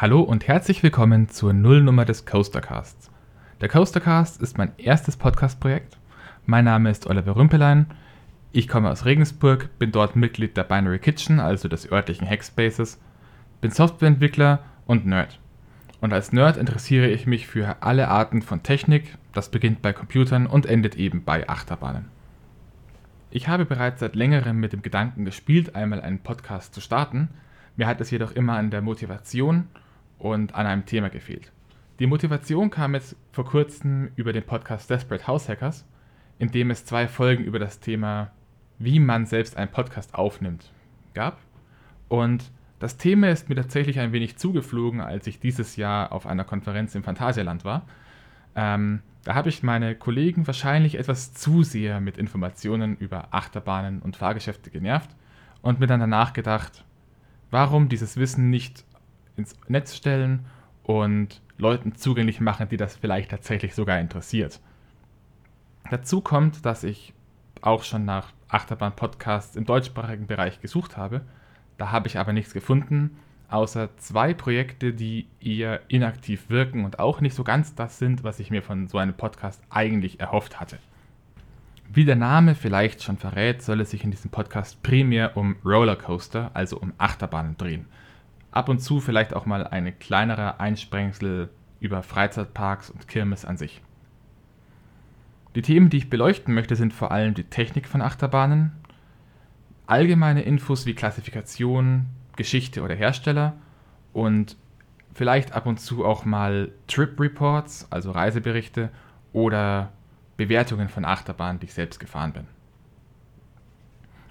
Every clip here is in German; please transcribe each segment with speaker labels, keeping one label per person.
Speaker 1: Hallo und herzlich willkommen zur Nullnummer des Coastercasts. Der Coastercast ist mein erstes Podcast-Projekt. Mein Name ist Oliver Rümpelein. Ich komme aus Regensburg, bin dort Mitglied der Binary Kitchen, also des örtlichen Hackspaces, bin Softwareentwickler und Nerd. Und als Nerd interessiere ich mich für alle Arten von Technik, das beginnt bei Computern und endet eben bei Achterbahnen. Ich habe bereits seit längerem mit dem Gedanken gespielt, einmal einen Podcast zu starten, mir hat es jedoch immer an der Motivation und an einem Thema gefehlt. Die Motivation kam jetzt vor kurzem über den Podcast Desperate House Hackers, in dem es zwei Folgen über das Thema, wie man selbst einen Podcast aufnimmt, gab. Und das Thema ist mir tatsächlich ein wenig zugeflogen, als ich dieses Jahr auf einer Konferenz im Phantasialand war. Ähm, da habe ich meine Kollegen wahrscheinlich etwas zu sehr mit Informationen über Achterbahnen und Fahrgeschäfte genervt und mir dann danach gedacht, warum dieses Wissen nicht ins Netz stellen und Leuten zugänglich machen, die das vielleicht tatsächlich sogar interessiert. Dazu kommt, dass ich auch schon nach Achterbahn-Podcasts im deutschsprachigen Bereich gesucht habe. Da habe ich aber nichts gefunden außer zwei Projekte, die eher inaktiv wirken und auch nicht so ganz das sind, was ich mir von so einem Podcast eigentlich erhofft hatte. Wie der Name vielleicht schon verrät, soll es sich in diesem Podcast primär um Rollercoaster, also um Achterbahnen drehen. Ab und zu vielleicht auch mal eine kleinere Einsprengsel über Freizeitparks und Kirmes an sich. Die Themen, die ich beleuchten möchte, sind vor allem die Technik von Achterbahnen, allgemeine Infos wie Klassifikation, Geschichte oder Hersteller und vielleicht ab und zu auch mal Trip Reports, also Reiseberichte oder Bewertungen von Achterbahnen, die ich selbst gefahren bin.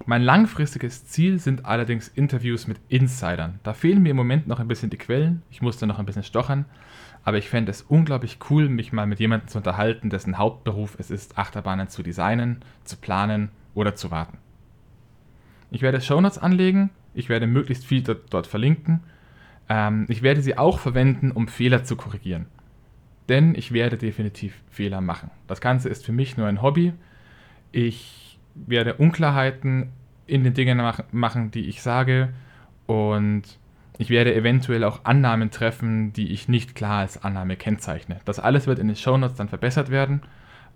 Speaker 1: Mein langfristiges Ziel sind allerdings Interviews mit Insidern. Da fehlen mir im Moment noch ein bisschen die Quellen, ich musste noch ein bisschen stochern, aber ich fände es unglaublich cool, mich mal mit jemandem zu unterhalten, dessen Hauptberuf es ist, Achterbahnen zu designen, zu planen oder zu warten. Ich werde Shownotes anlegen, ich werde möglichst viel dort, dort verlinken. Ähm, ich werde sie auch verwenden, um Fehler zu korrigieren. Denn ich werde definitiv Fehler machen. Das Ganze ist für mich nur ein Hobby. Ich werde Unklarheiten in den Dingen mach machen, die ich sage. Und ich werde eventuell auch Annahmen treffen, die ich nicht klar als Annahme kennzeichne. Das alles wird in den Shownotes dann verbessert werden.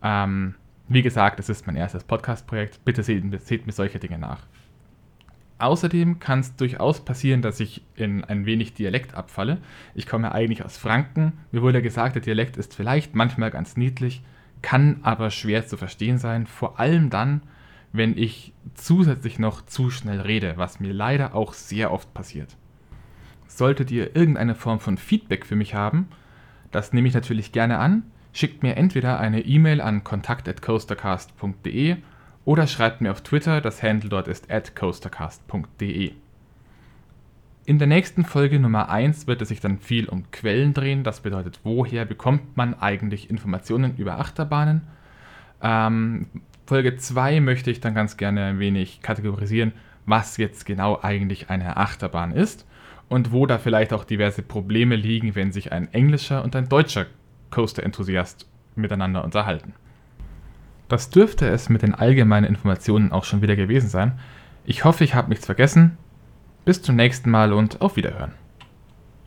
Speaker 1: Ähm, wie gesagt, es ist mein erstes Podcast-Projekt. Bitte seht, seht mir solche Dinge nach. Außerdem kann es durchaus passieren, dass ich in ein wenig Dialekt abfalle. Ich komme eigentlich aus Franken. Mir wurde gesagt, der Dialekt ist vielleicht manchmal ganz niedlich, kann aber schwer zu verstehen sein, vor allem dann, wenn ich zusätzlich noch zu schnell rede, was mir leider auch sehr oft passiert. Solltet ihr irgendeine Form von Feedback für mich haben, das nehme ich natürlich gerne an, schickt mir entweder eine E-Mail an kontakt@coastercast.de oder schreibt mir auf Twitter, das Handle dort ist coastercast.de. In der nächsten Folge Nummer 1 wird es sich dann viel um Quellen drehen, das bedeutet, woher bekommt man eigentlich Informationen über Achterbahnen. Ähm, Folge 2 möchte ich dann ganz gerne ein wenig kategorisieren, was jetzt genau eigentlich eine Achterbahn ist und wo da vielleicht auch diverse Probleme liegen, wenn sich ein englischer und ein deutscher Coaster-Enthusiast miteinander unterhalten. Das dürfte es mit den allgemeinen Informationen auch schon wieder gewesen sein. Ich hoffe, ich habe nichts vergessen. Bis zum nächsten Mal und auf Wiederhören.